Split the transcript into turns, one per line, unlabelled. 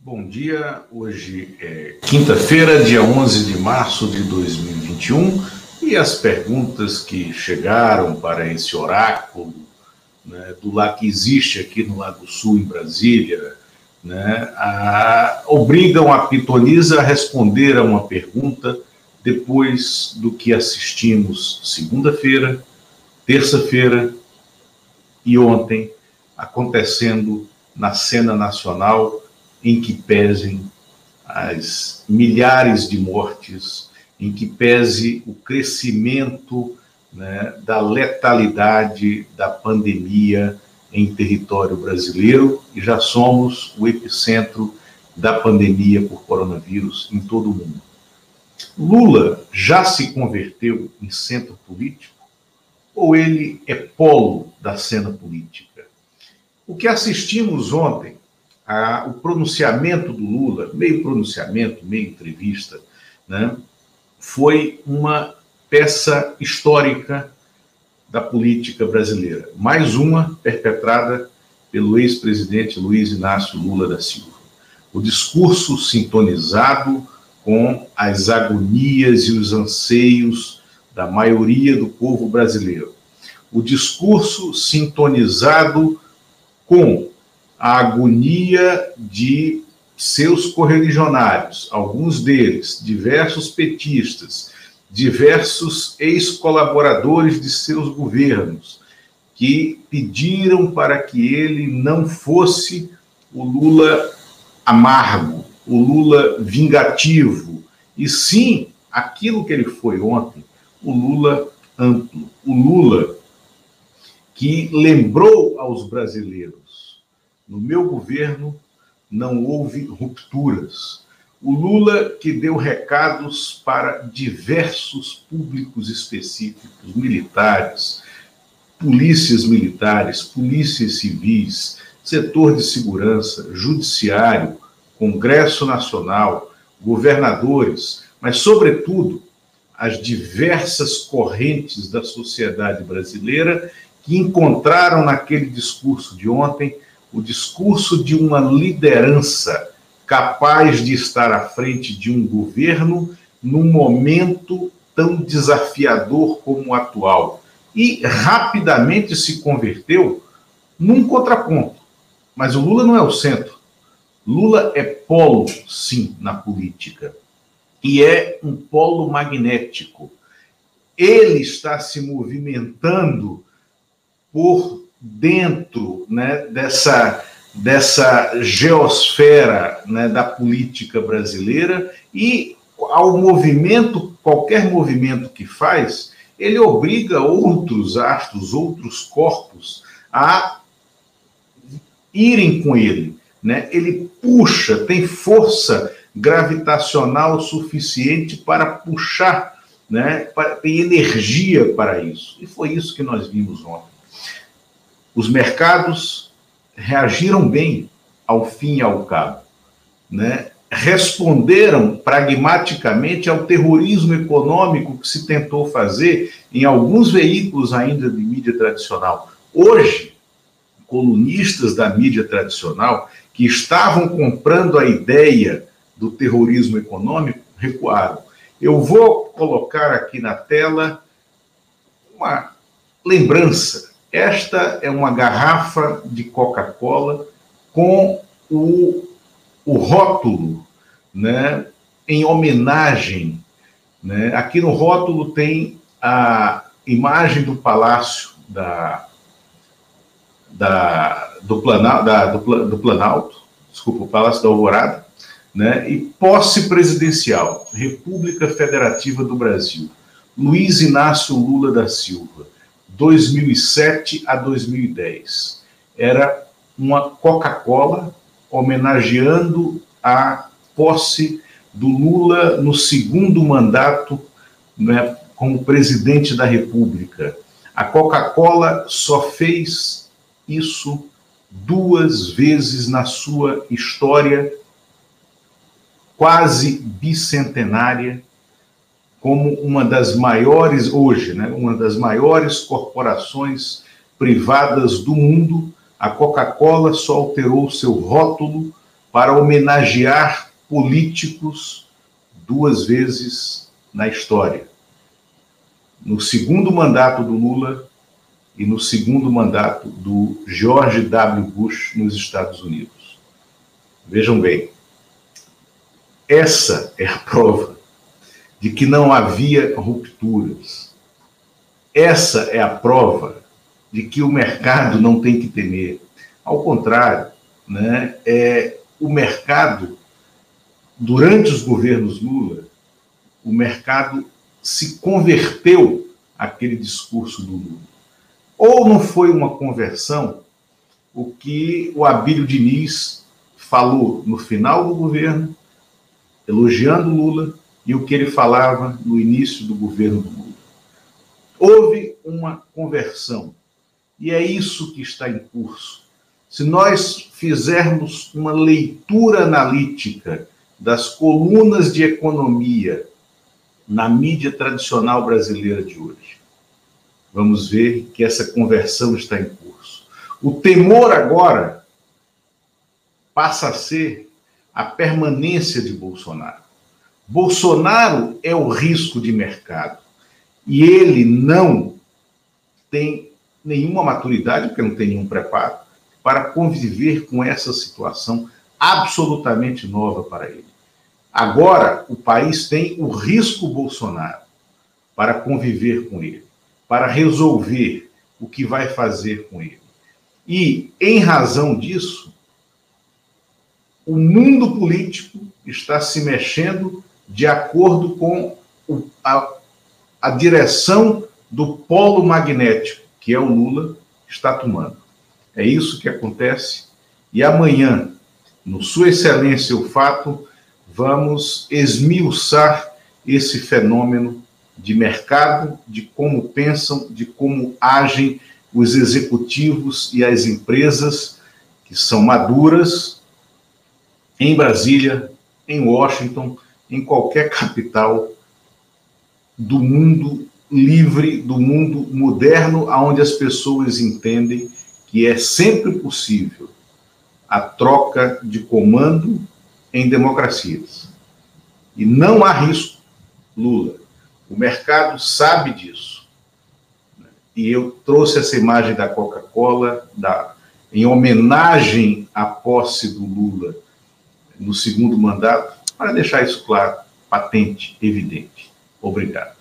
Bom dia, hoje é quinta-feira, dia 11 de março de 2021, e as perguntas que chegaram para esse oráculo né, do lá que existe aqui no Lago Sul, em Brasília, né, a, obrigam a Pitonisa a responder a uma pergunta depois do que assistimos segunda-feira, terça-feira e ontem acontecendo na cena nacional em que pesem as milhares de mortes, em que pese o crescimento né, da letalidade da pandemia em território brasileiro e já somos o epicentro da pandemia por coronavírus em todo o mundo. Lula já se converteu em centro político ou ele é polo da cena política? O que assistimos ontem, a, o pronunciamento do Lula, meio pronunciamento, meio entrevista, né, foi uma peça histórica da política brasileira. Mais uma perpetrada pelo ex-presidente Luiz Inácio Lula da Silva. O discurso sintonizado com as agonias e os anseios da maioria do povo brasileiro. O discurso sintonizado com a agonia de seus correligionários, alguns deles, diversos petistas, diversos ex-colaboradores de seus governos, que pediram para que ele não fosse o Lula amargo, o Lula vingativo, e sim aquilo que ele foi ontem, o Lula amplo, o Lula que lembrou aos brasileiros: no meu governo não houve rupturas, o Lula que deu recados para diversos públicos específicos, militares, polícias militares, polícias civis, setor de segurança, judiciário, Congresso Nacional, governadores, mas, sobretudo, as diversas correntes da sociedade brasileira que encontraram naquele discurso de ontem o discurso de uma liderança capaz de estar à frente de um governo num momento tão desafiador como o atual. E rapidamente se converteu num contraponto. Mas o Lula não é o centro. Lula é polo, sim, na política. E é um polo magnético. Ele está se movimentando por dentro né, dessa dessa geosfera né, da política brasileira e ao movimento, qualquer movimento que faz, ele obriga outros astros, outros corpos a irem com ele. Né? Ele puxa, tem força gravitacional suficiente para puxar, né? tem energia para isso. E foi isso que nós vimos ontem. Os mercados reagiram bem ao fim e ao cabo, né? responderam pragmaticamente ao terrorismo econômico que se tentou fazer em alguns veículos ainda de mídia tradicional. Hoje, colunistas da mídia tradicional que estavam comprando a ideia do terrorismo econômico recuaram. Eu vou colocar aqui na tela uma lembrança esta é uma garrafa de Coca-Cola com o, o rótulo né, em homenagem. Né? Aqui no rótulo tem a imagem do palácio da, da, do, Planalto, da, do, do Planalto, desculpa, o Palácio da Alvorada, né? e posse presidencial, República Federativa do Brasil, Luiz Inácio Lula da Silva. 2007 a 2010. Era uma Coca-Cola homenageando a posse do Lula no segundo mandato né, como presidente da República. A Coca-Cola só fez isso duas vezes na sua história quase bicentenária como uma das maiores, hoje, né, uma das maiores corporações privadas do mundo, a Coca-Cola só alterou seu rótulo para homenagear políticos duas vezes na história. No segundo mandato do Lula e no segundo mandato do George W. Bush nos Estados Unidos. Vejam bem, essa é a prova de que não havia rupturas. Essa é a prova de que o mercado não tem que temer. Ao contrário, né, é, o mercado, durante os governos Lula, o mercado se converteu àquele discurso do Lula. Ou não foi uma conversão o que o Abílio Diniz falou no final do governo, elogiando Lula, e o que ele falava no início do governo do Lula. Houve uma conversão, e é isso que está em curso. Se nós fizermos uma leitura analítica das colunas de economia na mídia tradicional brasileira de hoje, vamos ver que essa conversão está em curso. O temor agora passa a ser a permanência de Bolsonaro. Bolsonaro é o risco de mercado e ele não tem nenhuma maturidade, porque não tem nenhum preparo, para conviver com essa situação absolutamente nova para ele. Agora, o país tem o risco Bolsonaro para conviver com ele para resolver o que vai fazer com ele. E, em razão disso, o mundo político está se mexendo de acordo com a, a direção do polo magnético que é o Lula está tomando. É isso que acontece. E amanhã, no Sua Excelência o Fato, vamos esmiuçar esse fenômeno de mercado, de como pensam, de como agem os executivos e as empresas que são maduras em Brasília, em Washington, em qualquer capital do mundo livre, do mundo moderno, onde as pessoas entendem que é sempre possível a troca de comando em democracias. E não há risco, Lula, o mercado sabe disso. E eu trouxe essa imagem da Coca-Cola em homenagem à posse do Lula no segundo mandato, para deixar isso claro, patente, evidente. Obrigado.